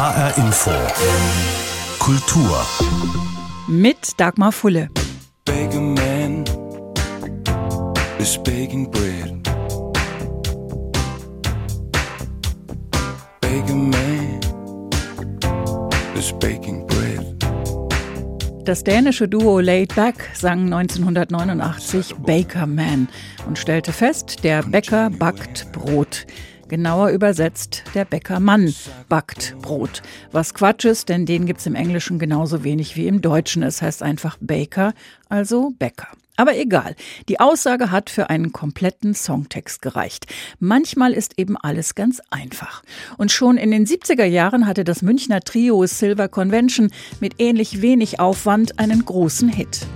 HR Info. Kultur. Mit Dagmar Fulle. Baker man is baking bread. Baker man is baking bread. Das dänische Duo Laid Back sang 1989 Baker Man und stellte fest, der Bäcker backt Brot. Genauer übersetzt, der Bäckermann backt Brot. Was Quatsch ist, denn den gibt's im Englischen genauso wenig wie im Deutschen. Es heißt einfach Baker, also Bäcker. Aber egal, die Aussage hat für einen kompletten Songtext gereicht. Manchmal ist eben alles ganz einfach. Und schon in den 70er Jahren hatte das Münchner Trio Silver Convention mit ähnlich wenig Aufwand einen großen Hit.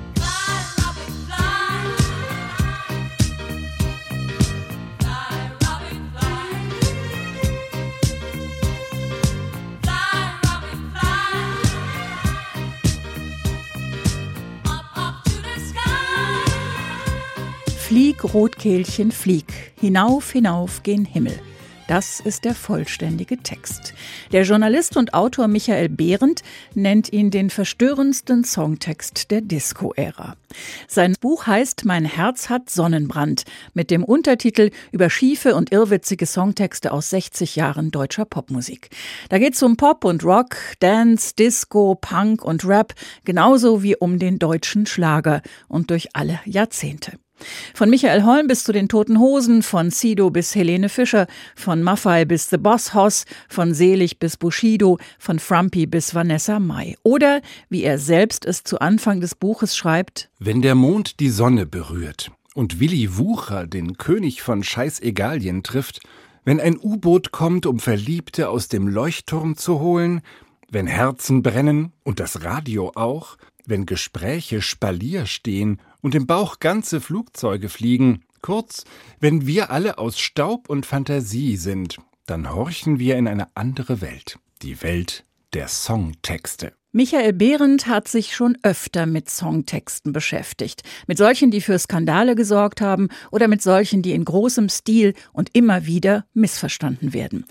Rotkehlchen, flieg, hinauf, hinauf gen Himmel. Das ist der vollständige Text. Der Journalist und Autor Michael Behrendt nennt ihn den verstörendsten Songtext der Disco-Ära. Sein Buch heißt Mein Herz hat Sonnenbrand mit dem Untertitel über schiefe und irrwitzige Songtexte aus 60 Jahren deutscher Popmusik. Da geht es um Pop und Rock, Dance, Disco, Punk und Rap, genauso wie um den deutschen Schlager und durch alle Jahrzehnte. Von Michael Holm bis zu den Toten Hosen, von Sido bis Helene Fischer, von Maffei bis The Boss Hoss, von Selig bis Bushido, von Frumpy bis Vanessa Mai. Oder, wie er selbst es zu Anfang des Buches schreibt, Wenn der Mond die Sonne berührt und Willi Wucher den König von Scheißegalien trifft, wenn ein U-Boot kommt, um Verliebte aus dem Leuchtturm zu holen, wenn Herzen brennen und das Radio auch, wenn Gespräche Spalier stehen und im Bauch ganze Flugzeuge fliegen, kurz, wenn wir alle aus Staub und Fantasie sind, dann horchen wir in eine andere Welt, die Welt der Songtexte. Michael Behrendt hat sich schon öfter mit Songtexten beschäftigt. Mit solchen, die für Skandale gesorgt haben oder mit solchen, die in großem Stil und immer wieder missverstanden werden.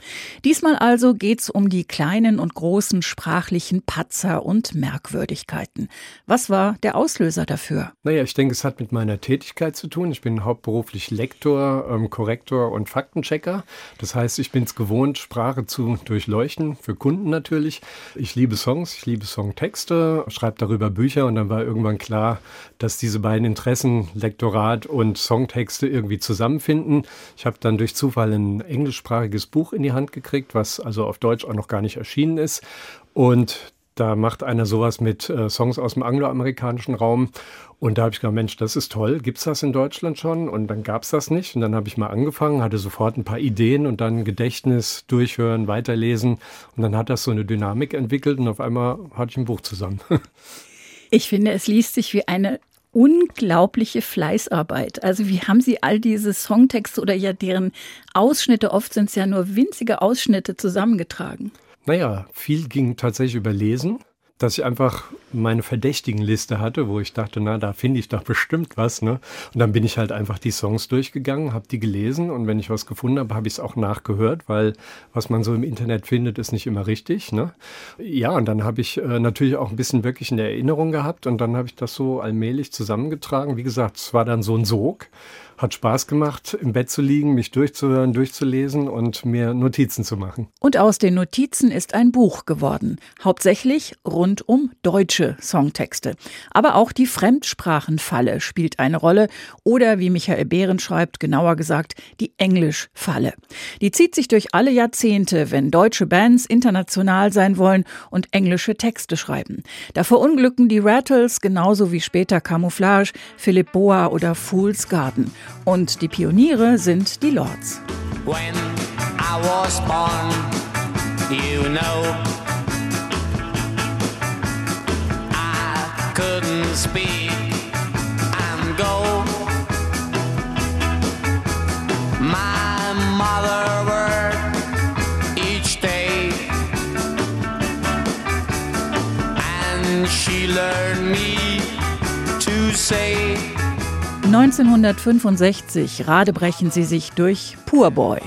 Diesmal also geht's um die kleinen und großen sprachlichen Patzer und Merkwürdigkeiten. Was war der Auslöser dafür? Naja, ich denke, es hat mit meiner Tätigkeit zu tun. Ich bin hauptberuflich Lektor, ähm, Korrektor und Faktenchecker. Das heißt, ich bin es gewohnt, Sprache zu durchleuchten, für Kunden natürlich. Ich liebe Songs, ich liebe Songtexte, schreibe darüber Bücher und dann war irgendwann klar, dass diese beiden Interessen, Lektorat und Songtexte, irgendwie zusammenfinden. Ich habe dann durch Zufall ein englischsprachiges Buch in die Hand gekriegt, was also auf Deutsch auch noch gar nicht erschienen ist. Und da macht einer sowas mit äh, Songs aus dem angloamerikanischen Raum. Und da habe ich gedacht, Mensch, das ist toll. Gibt's das in Deutschland schon? Und dann gab's das nicht. Und dann habe ich mal angefangen, hatte sofort ein paar Ideen und dann Gedächtnis, durchhören, weiterlesen. Und dann hat das so eine Dynamik entwickelt und auf einmal hatte ich ein Buch zusammen. Ich finde, es liest sich wie eine unglaubliche Fleißarbeit. Also wie haben Sie all diese Songtexte oder ja deren Ausschnitte, oft sind es ja nur winzige Ausschnitte, zusammengetragen? Naja, viel ging tatsächlich über Lesen, dass ich einfach meine verdächtigen Liste hatte, wo ich dachte, na, da finde ich doch bestimmt was, ne? Und dann bin ich halt einfach die Songs durchgegangen, habe die gelesen und wenn ich was gefunden habe, habe ich es auch nachgehört, weil was man so im Internet findet, ist nicht immer richtig, ne? Ja, und dann habe ich äh, natürlich auch ein bisschen wirklich in der Erinnerung gehabt und dann habe ich das so allmählich zusammengetragen. Wie gesagt, es war dann so ein Sog. Hat Spaß gemacht, im Bett zu liegen, mich durchzuhören, durchzulesen und mir Notizen zu machen. Und aus den Notizen ist ein Buch geworden. Hauptsächlich rund um deutsche Songtexte. Aber auch die Fremdsprachenfalle spielt eine Rolle. Oder wie Michael Behren schreibt, genauer gesagt, die Englischfalle. Die zieht sich durch alle Jahrzehnte, wenn deutsche Bands international sein wollen und englische Texte schreiben. Da verunglücken die Rattles genauso wie später Camouflage, Philipp Boa oder Fool's Garden. Und die Pioniere sind die Lords. When I was born, you know, I couldn't speak and go. My mother worked each day, and she learned me to say. 1965 radebrechen sie sich durch Poor Boy.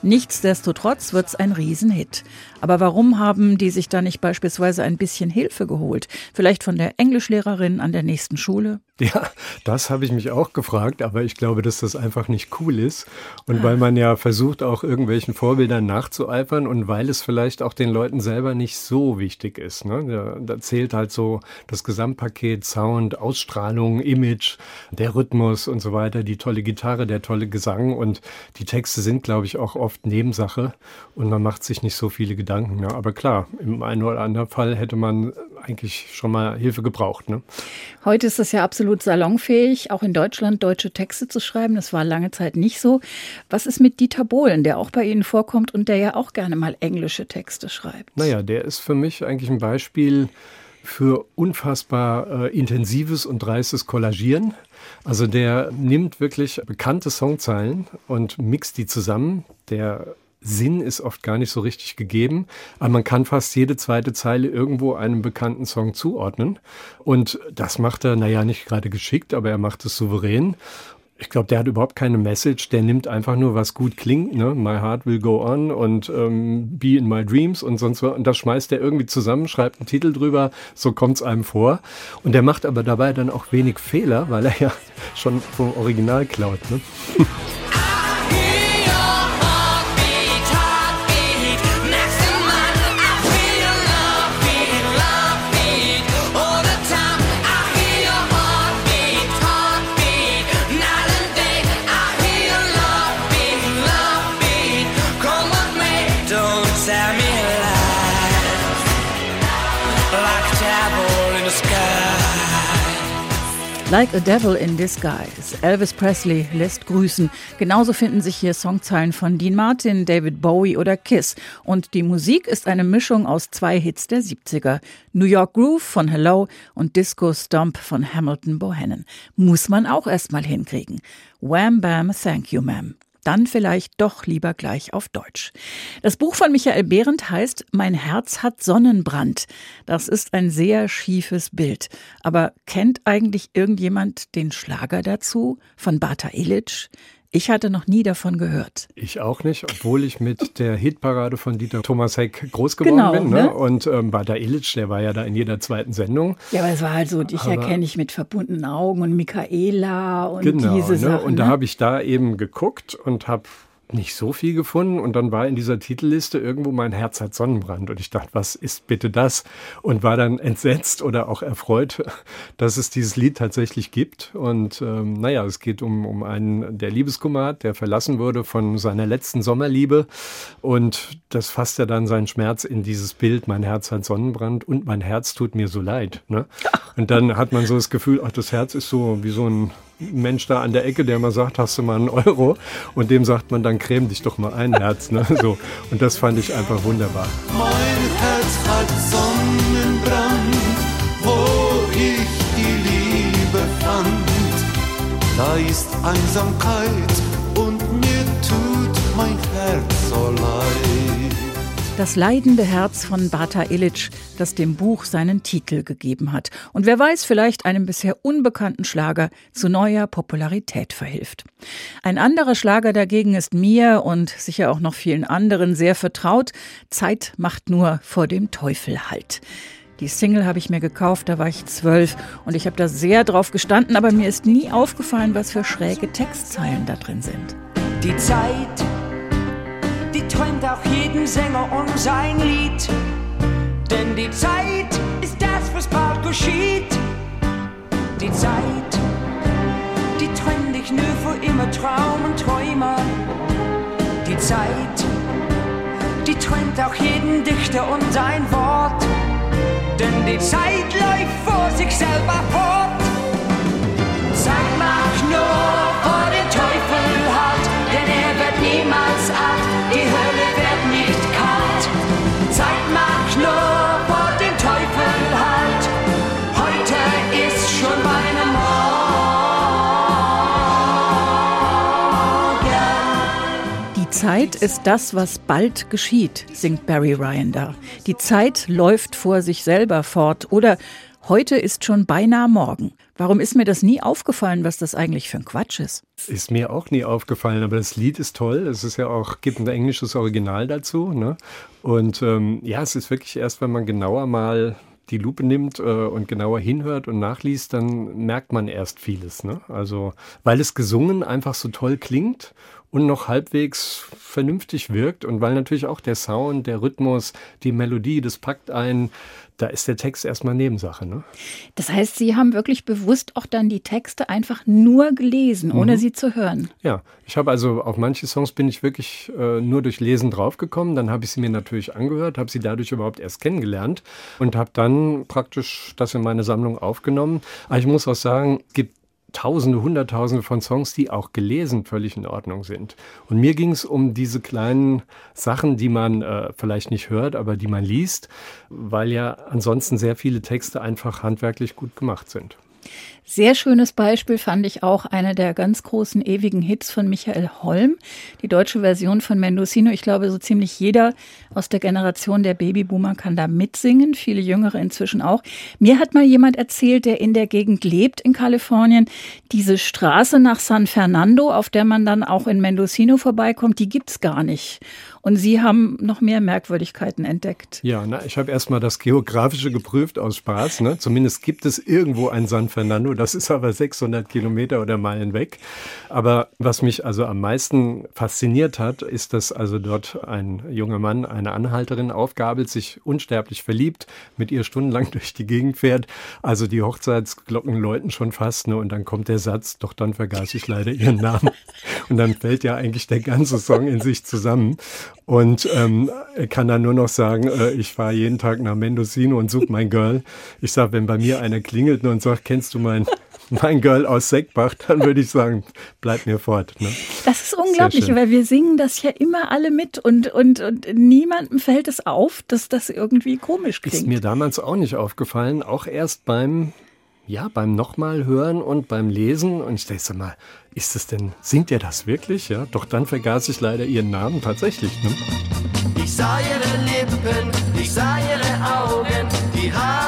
Nichtsdestotrotz wird's ein Riesenhit. Aber warum haben die sich da nicht beispielsweise ein bisschen Hilfe geholt? Vielleicht von der Englischlehrerin an der nächsten Schule? Ja, das habe ich mich auch gefragt, aber ich glaube, dass das einfach nicht cool ist. Und weil man ja versucht, auch irgendwelchen Vorbildern nachzueifern und weil es vielleicht auch den Leuten selber nicht so wichtig ist. Ne? Da, da zählt halt so das Gesamtpaket, Sound, Ausstrahlung, Image, der Rhythmus und so weiter, die tolle Gitarre, der tolle Gesang und die Texte sind, glaube ich, auch oft Nebensache und man macht sich nicht so viele Gedanken. Ne? Aber klar, im einen oder anderen Fall hätte man eigentlich schon mal Hilfe gebraucht. Ne? Heute ist es ja absolut salonfähig, auch in Deutschland deutsche Texte zu schreiben. Das war lange Zeit nicht so. Was ist mit Dieter Bohlen, der auch bei Ihnen vorkommt und der ja auch gerne mal englische Texte schreibt? Naja, der ist für mich eigentlich ein Beispiel für unfassbar äh, intensives und dreistes Kollagieren. Also der nimmt wirklich bekannte Songzeilen und mixt die zusammen. Der Sinn ist oft gar nicht so richtig gegeben, aber man kann fast jede zweite Zeile irgendwo einem bekannten Song zuordnen. Und das macht er, naja, nicht gerade geschickt, aber er macht es souverän. Ich glaube, der hat überhaupt keine Message, der nimmt einfach nur, was gut klingt, ne? My Heart Will Go On und ähm, Be in My Dreams und sonst was. Und das schmeißt er irgendwie zusammen, schreibt einen Titel drüber, so kommt's einem vor. Und der macht aber dabei dann auch wenig Fehler, weil er ja schon vom Original klaut. Ne? Like a Devil in Disguise. Elvis Presley lässt grüßen. Genauso finden sich hier Songzeilen von Dean Martin, David Bowie oder Kiss. Und die Musik ist eine Mischung aus zwei Hits der 70er. New York Groove von Hello und Disco Stomp von Hamilton Bohannon. Muss man auch erstmal hinkriegen. Wham Bam Thank You Ma'am dann vielleicht doch lieber gleich auf Deutsch. Das Buch von Michael Behrendt heißt Mein Herz hat Sonnenbrand. Das ist ein sehr schiefes Bild. Aber kennt eigentlich irgendjemand den Schlager dazu von Bata Illich? Ich hatte noch nie davon gehört. Ich auch nicht, obwohl ich mit der Hitparade von Dieter Thomas Heck groß geworden Genau, bin. Ne? ne? Und ähm, Bada Illich, der war ja da in jeder zweiten Sendung. Ja, aber es war halt so, dich Aber- erkenne ich mit verbundenen Augen und Michaela und Genau, diese ne? Sachen. und da ne? habe ich da eben geguckt und habe nicht so viel gefunden und dann war in dieser Titelliste irgendwo mein Herz hat Sonnenbrand und ich dachte, was ist bitte das? Und war dann entsetzt oder auch erfreut, dass es dieses Lied tatsächlich gibt und ähm, naja, es geht um, um einen, der Liebeskummer hat, der verlassen wurde von seiner letzten Sommerliebe und das fasst er dann seinen Schmerz in dieses Bild, mein Herz hat Sonnenbrand und mein Herz tut mir so leid. Ne? Und dann hat man so das Gefühl, ach, das Herz ist so wie so ein Mensch da an der Ecke, der mal sagt, hast du mal einen Euro? Und dem sagt man dann, creme dich doch mal ein Herz. Ne? So. Und das fand ich einfach wunderbar. Mein Herz hat Sonnenbrand, wo ich die Liebe fand. Da ist Einsamkeit Das leidende Herz von Bata Illich, das dem Buch seinen Titel gegeben hat. Und wer weiß, vielleicht einem bisher unbekannten Schlager zu neuer Popularität verhilft. Ein anderer Schlager dagegen ist mir und sicher auch noch vielen anderen sehr vertraut. Zeit macht nur vor dem Teufel Halt. Die Single habe ich mir gekauft, da war ich zwölf und ich habe da sehr drauf gestanden, aber mir ist nie aufgefallen, was für schräge Textzeilen da drin sind. Die Zeit, träumt auch jeden Sänger um sein Lied. Denn die Zeit ist das, was bald geschieht. Die Zeit, die trennt dich nur für immer Traum und Träumer. Die Zeit, die trennt auch jeden Dichter und sein Wort. Denn die Zeit läuft vor sich selber fort. Sag mach nur Zeit ist das, was bald geschieht, singt Barry Ryan da. Die Zeit läuft vor sich selber fort oder heute ist schon beinahe morgen. Warum ist mir das nie aufgefallen, was das eigentlich für ein Quatsch ist? Ist mir auch nie aufgefallen, aber das Lied ist toll. Es ist ja auch, gibt ein englisches Original dazu. Ne? Und ähm, ja, es ist wirklich erst, wenn man genauer mal die Lupe nimmt äh, und genauer hinhört und nachliest, dann merkt man erst vieles. Ne? Also, weil es gesungen einfach so toll klingt und noch halbwegs vernünftig wirkt und weil natürlich auch der Sound, der Rhythmus, die Melodie, das packt ein, da ist der Text erstmal Nebensache. Ne? Das heißt, Sie haben wirklich bewusst auch dann die Texte einfach nur gelesen, ohne Mhm. sie zu hören. Ja, ich habe also auf manche Songs bin ich wirklich äh, nur durch Lesen draufgekommen. Dann habe ich sie mir natürlich angehört, habe sie dadurch überhaupt erst kennengelernt und habe dann praktisch das in meine Sammlung aufgenommen. Aber ich muss auch sagen, es gibt Tausende, Hunderttausende von Songs, die auch gelesen völlig in Ordnung sind. Und mir ging es um diese kleinen Sachen, die man äh, vielleicht nicht hört, aber die man liest, weil ja ansonsten sehr viele Texte einfach handwerklich gut gemacht sind. Sehr schönes Beispiel fand ich auch einer der ganz großen ewigen Hits von Michael Holm, die deutsche Version von Mendocino. Ich glaube, so ziemlich jeder aus der Generation der Babyboomer kann da mitsingen, viele Jüngere inzwischen auch. Mir hat mal jemand erzählt, der in der Gegend lebt in Kalifornien, diese Straße nach San Fernando, auf der man dann auch in Mendocino vorbeikommt, die gibt's gar nicht. Und Sie haben noch mehr Merkwürdigkeiten entdeckt. Ja, na, ich habe erstmal das Geografische geprüft aus Spaß. Ne? Zumindest gibt es irgendwo ein San Fernando, das ist aber 600 Kilometer oder Meilen weg. Aber was mich also am meisten fasziniert hat, ist, dass also dort ein junger Mann eine Anhalterin aufgabelt, sich unsterblich verliebt, mit ihr stundenlang durch die Gegend fährt. Also die Hochzeitsglocken läuten schon fast. Ne? Und dann kommt der Satz, doch dann vergaß ich leider ihren Namen. Und dann fällt ja eigentlich der ganze Song in sich zusammen. Und ähm, kann dann nur noch sagen, äh, ich fahre jeden Tag nach Mendocino und suche mein Girl. Ich sage, wenn bei mir einer klingelt und sagt, kennst du mein, mein Girl aus Seckbach, dann würde ich sagen, bleib mir fort. Ne? Das ist unglaublich, weil wir singen das ja immer alle mit und, und, und niemandem fällt es auf, dass das irgendwie komisch Ist klingt. mir damals auch nicht aufgefallen, auch erst beim, ja, beim nochmal hören und beim Lesen. Und ich dachte mal, ist es denn, singt ihr das wirklich? Ja, doch dann vergaß ich leider ihren Namen tatsächlich. Ne? Ich sah ihre Lippen, ich sah ihre Augen, die Haare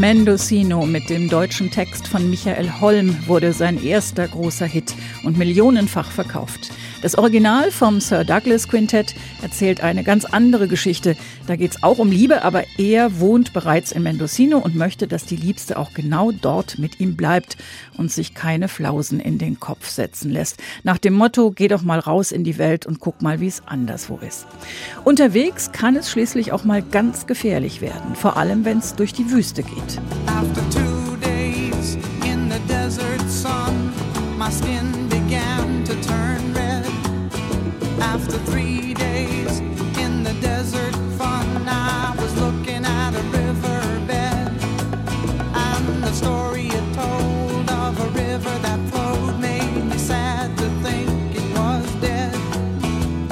Mendocino mit dem deutschen Text von Michael Holm wurde sein erster großer Hit und millionenfach verkauft. Das Original vom Sir Douglas Quintett erzählt eine ganz andere Geschichte. Da geht's auch um Liebe, aber er wohnt bereits in Mendocino und möchte, dass die Liebste auch genau dort mit ihm bleibt und sich keine Flausen in den Kopf setzen lässt. Nach dem Motto, geh doch mal raus in die Welt und guck mal, wie es anderswo ist. Unterwegs kann es schließlich auch mal ganz gefährlich werden, vor allem wenn es durch die Wüste geht. My skin After three days in the desert fun, I was looking at a riverbed. And the story it told of a river that flowed made me sad to think it was dead.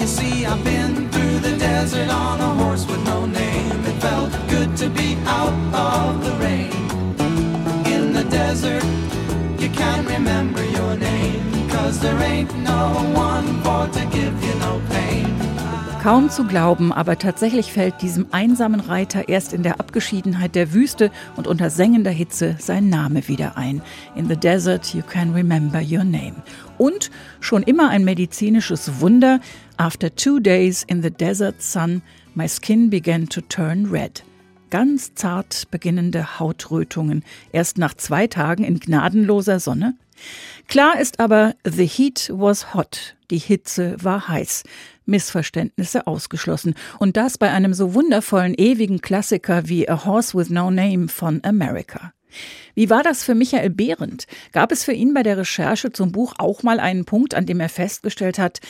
You see, I've been through the desert on a horse with no name. It felt good to be out Kaum zu glauben, aber tatsächlich fällt diesem einsamen Reiter erst in der Abgeschiedenheit der Wüste und unter sengender Hitze sein Name wieder ein. In the desert you can remember your name. Und schon immer ein medizinisches Wunder. After two days in the desert sun, my skin began to turn red. Ganz zart beginnende Hautrötungen, erst nach zwei Tagen in gnadenloser Sonne. Klar ist aber, the heat was hot. Die Hitze war heiß. Missverständnisse ausgeschlossen. Und das bei einem so wundervollen, ewigen Klassiker wie A Horse with No Name von America. Wie war das für Michael Behrendt? Gab es für ihn bei der Recherche zum Buch auch mal einen Punkt, an dem er festgestellt hat,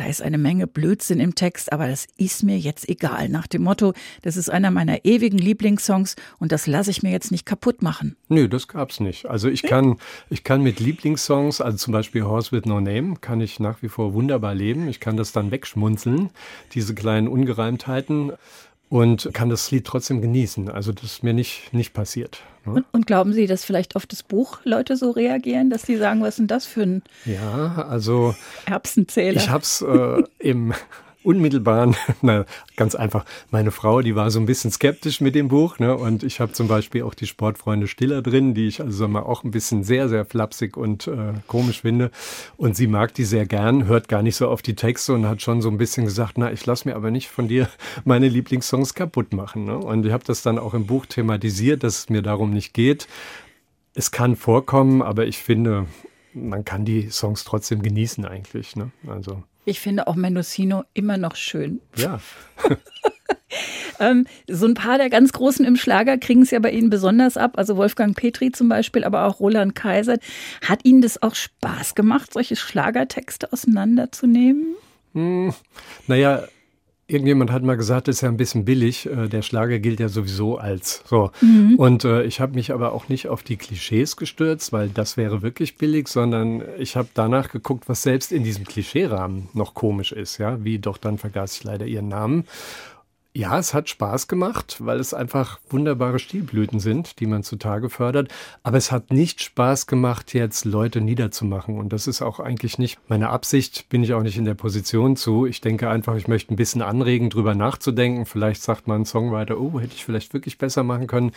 da ist eine Menge Blödsinn im Text, aber das ist mir jetzt egal. Nach dem Motto, das ist einer meiner ewigen Lieblingssongs und das lasse ich mir jetzt nicht kaputt machen. Nö, das gab's nicht. Also ich kann, ich kann mit Lieblingssongs, also zum Beispiel Horse with No Name, kann ich nach wie vor wunderbar leben. Ich kann das dann wegschmunzeln, diese kleinen Ungereimtheiten und kann das Lied trotzdem genießen. Also das ist mir nicht, nicht passiert. ne? Und, und glauben Sie, dass vielleicht auf das Buch Leute so reagieren, dass sie sagen, was ist denn das für ein Ja, also Erbsenzähler? ich habe es äh, im unmittelbaren, na, ganz einfach, meine Frau, die war so ein bisschen skeptisch mit dem Buch, ne? Und ich habe zum Beispiel auch die Sportfreunde Stiller drin, die ich also mal auch ein bisschen sehr, sehr flapsig und äh, komisch finde. Und sie mag die sehr gern, hört gar nicht so auf die Texte und hat schon so ein bisschen gesagt, na, ich lass mir aber nicht von dir meine Lieblingssongs kaputt machen. Ne? Und ich habe das dann auch im Buch thematisiert, dass es mir darum nicht geht. Es kann vorkommen, aber ich finde, man kann die Songs trotzdem genießen eigentlich. Ne? Also Ich finde auch Mendocino immer noch schön. ja. Ähm, so ein paar der ganz Großen im Schlager kriegen es ja bei Ihnen besonders ab. Also Wolfgang Petri zum Beispiel, aber auch Roland Kaiser. Hat Ihnen das auch Spaß gemacht, solche Schlagertexte auseinanderzunehmen? Hm, naja, irgendjemand hat mal gesagt, das ist ja ein bisschen billig. Äh, Der Schlager gilt ja sowieso als so. Und äh, ich habe mich aber auch nicht auf die Klischees gestürzt, weil das wäre wirklich billig, sondern ich habe danach geguckt, was selbst in diesem Klischeerahmen noch komisch ist. Ja, wie doch dann vergaß ich leider ihren Namen. Ja, es hat Spaß gemacht, weil es einfach wunderbare Stilblüten sind, die man zutage fördert. Aber es hat nicht Spaß gemacht, jetzt Leute niederzumachen. Und das ist auch eigentlich nicht meine Absicht, bin ich auch nicht in der Position zu. Ich denke einfach, ich möchte ein bisschen anregen, drüber nachzudenken. Vielleicht sagt man Songwriter, oh, hätte ich vielleicht wirklich besser machen können.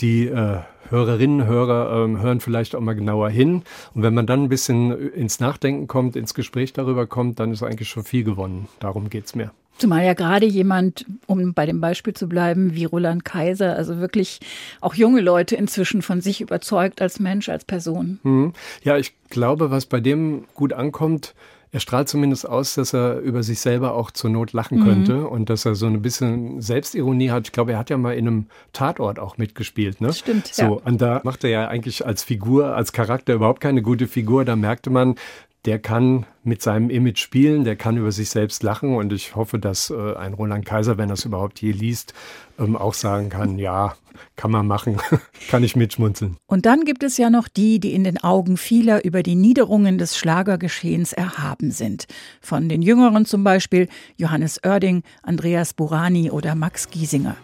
Die äh, Hörerinnen, Hörer ähm, hören vielleicht auch mal genauer hin. Und wenn man dann ein bisschen ins Nachdenken kommt, ins Gespräch darüber kommt, dann ist eigentlich schon viel gewonnen. Darum geht's mir. Zumal ja gerade jemand, um bei dem Beispiel zu bleiben, wie Roland Kaiser, also wirklich auch junge Leute inzwischen von sich überzeugt als Mensch, als Person. Mhm. Ja, ich glaube, was bei dem gut ankommt, er strahlt zumindest aus, dass er über sich selber auch zur Not lachen könnte und dass er so ein bisschen Selbstironie hat. Ich glaube, er hat ja mal in einem Tatort auch mitgespielt. Ne? Stimmt, So, ja. und da macht er ja eigentlich als Figur, als Charakter überhaupt keine gute Figur. Da merkte man, der kann mit seinem Image spielen, der kann über sich selbst lachen und ich hoffe, dass äh, ein Roland Kaiser, wenn er es überhaupt je liest, ähm, auch sagen kann, ja, kann man machen, kann ich mitschmunzeln. Und dann gibt es ja noch die, die in den Augen vieler über die Niederungen des Schlagergeschehens erhaben sind. Von den Jüngeren zum Beispiel Johannes Oerding, Andreas Burani oder Max Giesinger.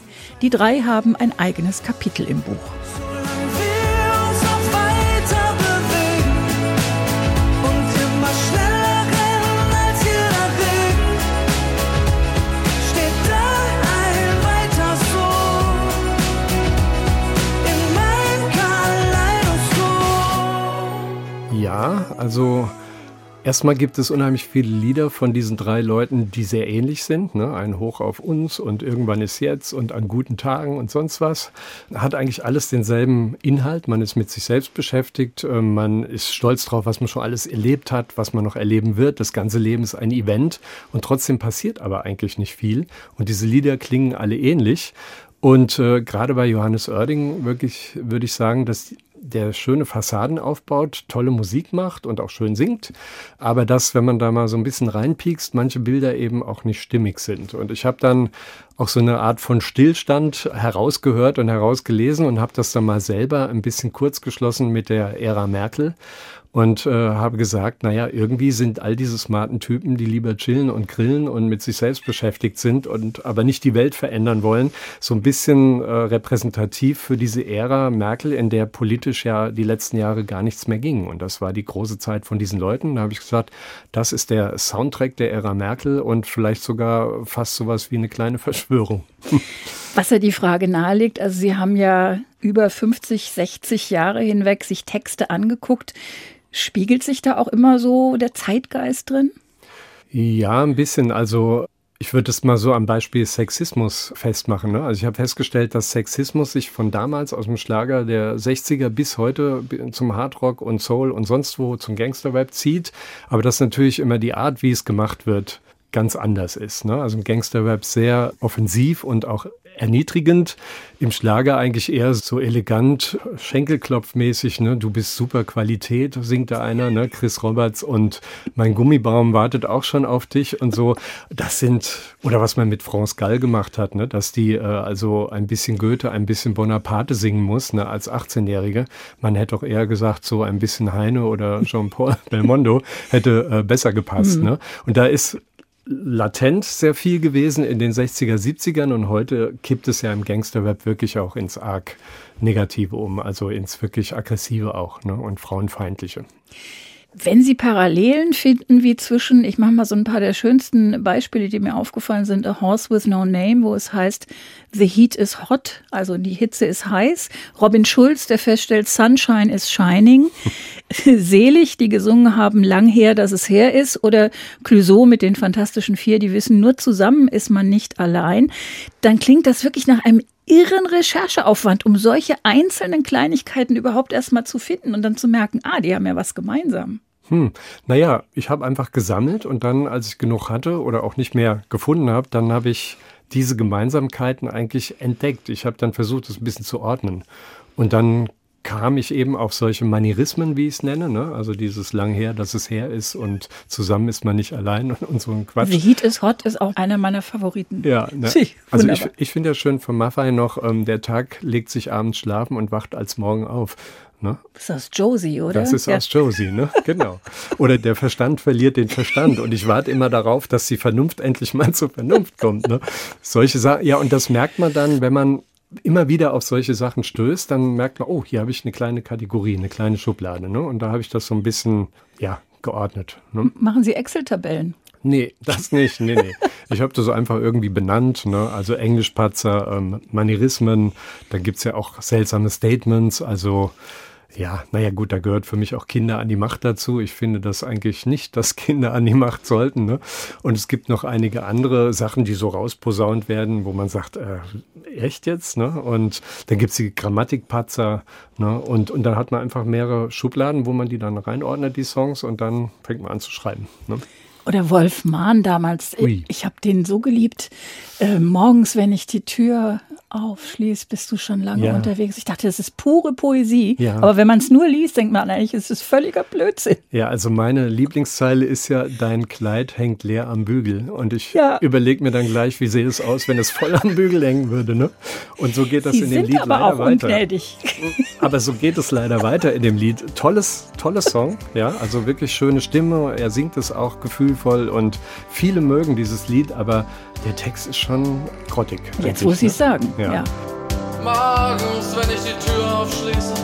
Die drei haben ein eigenes Kapitel im Buch. Also erstmal gibt es unheimlich viele Lieder von diesen drei Leuten, die sehr ähnlich sind. Ne? Ein Hoch auf uns und irgendwann ist jetzt und an guten Tagen und sonst was. Hat eigentlich alles denselben Inhalt. Man ist mit sich selbst beschäftigt. äh, Man ist stolz drauf, was man schon alles erlebt hat, was man noch erleben wird. Das ganze Leben ist ein Event und trotzdem passiert aber eigentlich nicht viel. Und diese Lieder klingen alle ähnlich. Und äh, gerade bei Johannes Oerding wirklich würde ich sagen, dass der schöne Fassaden aufbaut, tolle Musik macht und auch schön singt, aber dass, wenn man da mal so ein bisschen reinpiekst, manche Bilder eben auch nicht stimmig sind. Und ich habe dann auch so eine Art von Stillstand herausgehört und herausgelesen und habe das dann mal selber ein bisschen kurz geschlossen mit der Ära Merkel und äh, habe gesagt, naja, irgendwie sind all diese smarten Typen, die lieber chillen und grillen und mit sich selbst beschäftigt sind und aber nicht die Welt verändern wollen, so ein bisschen äh, repräsentativ für diese Ära Merkel, in der politisch ja die letzten Jahre gar nichts mehr ging. Und das war die große Zeit von diesen Leuten. Da habe ich gesagt, das ist der Soundtrack der Ära Merkel und vielleicht sogar fast sowas wie eine kleine Verschwörung. Was ja die Frage nahelegt, also Sie haben ja über 50, 60 Jahre hinweg sich Texte angeguckt. Spiegelt sich da auch immer so der Zeitgeist drin? Ja, ein bisschen. Also ich würde es mal so am Beispiel Sexismus festmachen. Ne? Also ich habe festgestellt, dass Sexismus sich von damals aus dem Schlager der 60er bis heute zum Hardrock und Soul und sonst wo zum Gangsterrap zieht. Aber dass natürlich immer die Art, wie es gemacht wird, ganz anders ist. Ne? Also im Gangsterrap sehr offensiv und auch erniedrigend. Im Schlager eigentlich eher so elegant, Schenkelklopfmäßig, ne? Du bist super Qualität, singt da einer, ne? Chris Roberts und mein Gummibaum wartet auch schon auf dich und so. Das sind, oder was man mit France Gall gemacht hat, ne? Dass die äh, also ein bisschen Goethe, ein bisschen Bonaparte singen muss, ne? Als 18-Jährige. Man hätte auch eher gesagt, so ein bisschen Heine oder Jean-Paul Belmondo hätte äh, besser gepasst, mhm. ne? Und da ist latent sehr viel gewesen in den 60er, 70ern und heute kippt es ja im Gangsterrap wirklich auch ins arg Negative um, also ins wirklich Aggressive auch ne, und Frauenfeindliche. Wenn Sie Parallelen finden wie zwischen, ich mache mal so ein paar der schönsten Beispiele, die mir aufgefallen sind, A Horse with No Name, wo es heißt, The Heat is hot, also die Hitze ist heiß. Robin Schulz, der feststellt, Sunshine is shining. Selig, die gesungen haben, lang her, dass es her ist. Oder Clouseau mit den Fantastischen Vier, die wissen, nur zusammen ist man nicht allein. Dann klingt das wirklich nach einem irren Rechercheaufwand, um solche einzelnen Kleinigkeiten überhaupt erstmal zu finden und dann zu merken, ah, die haben ja was gemeinsam. Hm, naja, ich habe einfach gesammelt und dann, als ich genug hatte oder auch nicht mehr gefunden habe, dann habe ich diese Gemeinsamkeiten eigentlich entdeckt. Ich habe dann versucht, das ein bisschen zu ordnen. Und dann kam ich eben auf solche Manierismen, wie ich es nenne, ne? also dieses lang her, dass es her ist und zusammen ist man nicht allein und, und so ein Quatsch. The Heat is Hot ist auch einer meiner Favoriten. Ja, ne? also ich, ich finde ja schön von Maffei noch, ähm, der Tag legt sich abends schlafen und wacht als morgen auf. Ne? Das ist aus Josie, oder? Das ist ja. aus Josie, ne? Genau. Oder der Verstand verliert den Verstand. Und ich warte immer darauf, dass die Vernunft endlich mal zur Vernunft kommt. Ne? Solche Sachen. Ja, und das merkt man dann, wenn man immer wieder auf solche Sachen stößt, dann merkt man, oh, hier habe ich eine kleine Kategorie, eine kleine Schublade. Ne? Und da habe ich das so ein bisschen, ja, geordnet. Ne? Machen Sie Excel-Tabellen? Nee, das nicht. Nee, nee. Ich habe das so einfach irgendwie benannt. Ne? Also Englischpatzer, ähm, Manierismen, dann gibt's ja auch seltsame Statements, also ja, naja gut, da gehört für mich auch Kinder an die Macht dazu. Ich finde das eigentlich nicht, dass Kinder an die Macht sollten. Ne? Und es gibt noch einige andere Sachen, die so rausposaunt werden, wo man sagt, äh, echt jetzt? Ne? Und dann gibt's die Grammatikpatzer. Ne? Und, und dann hat man einfach mehrere Schubladen, wo man die dann reinordnet, die Songs, und dann fängt man an zu schreiben. Ne? Oder Wolf Mahn damals. Ui. Ich habe den so geliebt. Äh, morgens, wenn ich die Tür aufschließt, bist du schon lange ja. unterwegs. Ich dachte, das ist pure Poesie. Ja. Aber wenn man es nur liest, denkt man eigentlich, es ist völliger Blödsinn. Ja, also meine Lieblingszeile ist ja, dein Kleid hängt leer am Bügel. Und ich ja. überlege mir dann gleich, wie sähe es aus, wenn es voll am Bügel hängen würde. Ne? Und so geht das Sie in dem Lied aber leider auch weiter. Ungnädig. Aber so geht es leider weiter in dem Lied. Tolles, tolles Song, ja, also wirklich schöne Stimme. Er singt es auch gefühlvoll und viele mögen dieses Lied, aber der Text ist schon grottig. Jetzt muss ich ne? sagen, ja. ja. Morgens, wenn ich die Tür aufschließe,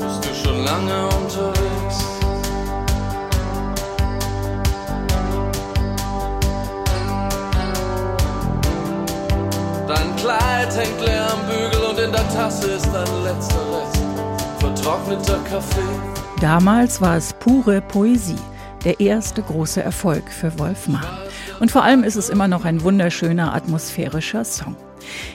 bist du schon lange unterwegs. Dein Kleid hängt leer am Bügel und in der Tasse ist ein letzter Rest vertrockneter Kaffee. Damals war es pure Poesie, der erste große Erfolg für Wolf Mahn. Und vor allem ist es immer noch ein wunderschöner atmosphärischer Song.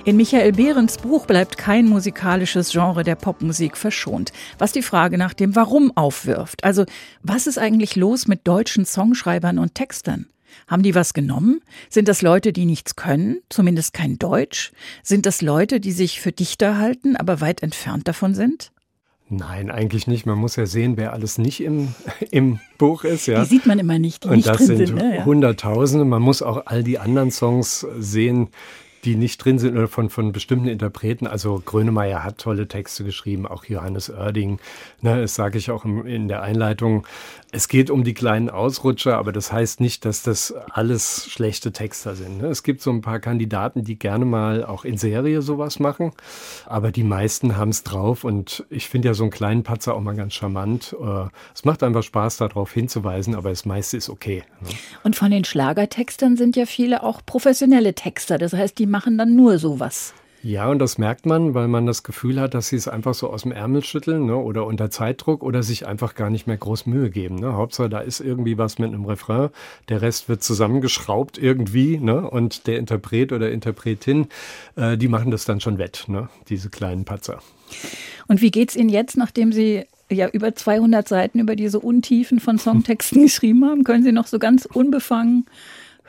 In Michael Behrens Buch bleibt kein musikalisches Genre der Popmusik verschont, was die Frage nach dem Warum aufwirft. Also, was ist eigentlich los mit deutschen Songschreibern und Textern? Haben die was genommen? Sind das Leute, die nichts können, zumindest kein Deutsch? Sind das Leute, die sich für Dichter halten, aber weit entfernt davon sind? Nein, eigentlich nicht. Man muss ja sehen, wer alles nicht im, im Buch ist. Ja. Die sieht man immer nicht. Die Und nicht das sind, sind ne? Hunderttausende. Man muss auch all die anderen Songs sehen, die nicht drin sind oder von, von bestimmten Interpreten. Also Grönemeyer hat tolle Texte geschrieben, auch Johannes Oerding. Ne, das sage ich auch in der Einleitung. Es geht um die kleinen Ausrutscher, aber das heißt nicht, dass das alles schlechte Texter sind. Ne? Es gibt so ein paar Kandidaten, die gerne mal auch in Serie sowas machen, aber die meisten haben es drauf und ich finde ja so einen kleinen Patzer auch mal ganz charmant. Äh, es macht einfach Spaß, darauf hinzuweisen, aber das meiste ist okay. Ne? Und von den Schlagertextern sind ja viele auch professionelle Texter. Das heißt, die machen dann nur sowas. Ja, und das merkt man, weil man das Gefühl hat, dass sie es einfach so aus dem Ärmel schütteln ne, oder unter Zeitdruck oder sich einfach gar nicht mehr groß Mühe geben. Ne. Hauptsache, da ist irgendwie was mit einem Refrain, der Rest wird zusammengeschraubt irgendwie ne, und der Interpret oder Interpretin, äh, die machen das dann schon wett, ne, diese kleinen Patzer. Und wie geht's Ihnen jetzt, nachdem Sie ja über 200 Seiten über diese Untiefen von Songtexten geschrieben haben? Können Sie noch so ganz unbefangen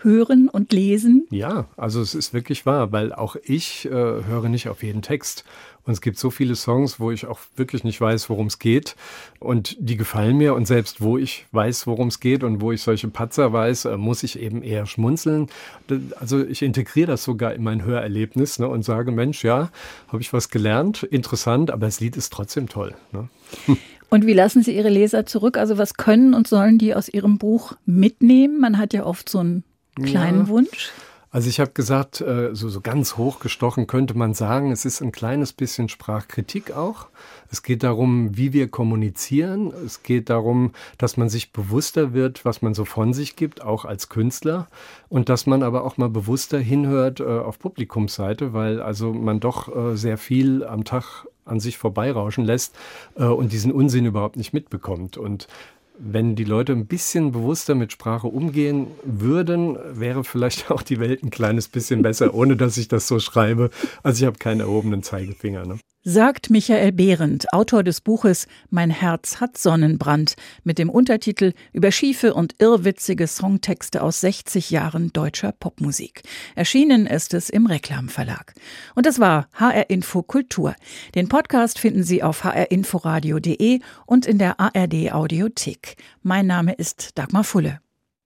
hören und lesen? Ja, also es ist wirklich wahr, weil auch ich äh, höre nicht auf jeden Text. Und es gibt so viele Songs, wo ich auch wirklich nicht weiß, worum es geht. Und die gefallen mir. Und selbst wo ich weiß, worum es geht und wo ich solche Patzer weiß, äh, muss ich eben eher schmunzeln. Also ich integriere das sogar in mein Hörerlebnis ne, und sage, Mensch, ja, habe ich was gelernt, interessant, aber das Lied ist trotzdem toll. Ne? Und wie lassen Sie Ihre Leser zurück? Also was können und sollen die aus Ihrem Buch mitnehmen? Man hat ja oft so einen kleinen ja. Wunsch. Also ich habe gesagt, äh, so, so ganz hochgestochen könnte man sagen, es ist ein kleines bisschen Sprachkritik auch. Es geht darum, wie wir kommunizieren. Es geht darum, dass man sich bewusster wird, was man so von sich gibt, auch als Künstler. Und dass man aber auch mal bewusster hinhört äh, auf Publikumsseite, weil also man doch äh, sehr viel am Tag an sich vorbeirauschen lässt äh, und diesen Unsinn überhaupt nicht mitbekommt. Und wenn die Leute ein bisschen bewusster mit Sprache umgehen würden, wäre vielleicht auch die Welt ein kleines bisschen besser, ohne dass ich das so schreibe. Also ich habe keinen erhobenen Zeigefinger. Ne? Sagt Michael Behrendt, Autor des Buches Mein Herz hat Sonnenbrand mit dem Untertitel Über schiefe und irrwitzige Songtexte aus 60 Jahren deutscher Popmusik. Erschienen ist es im Reklamverlag. Und das war HR Info Kultur. Den Podcast finden Sie auf hrinforadio.de und in der ARD Audiothek. Mein Name ist Dagmar Fulle.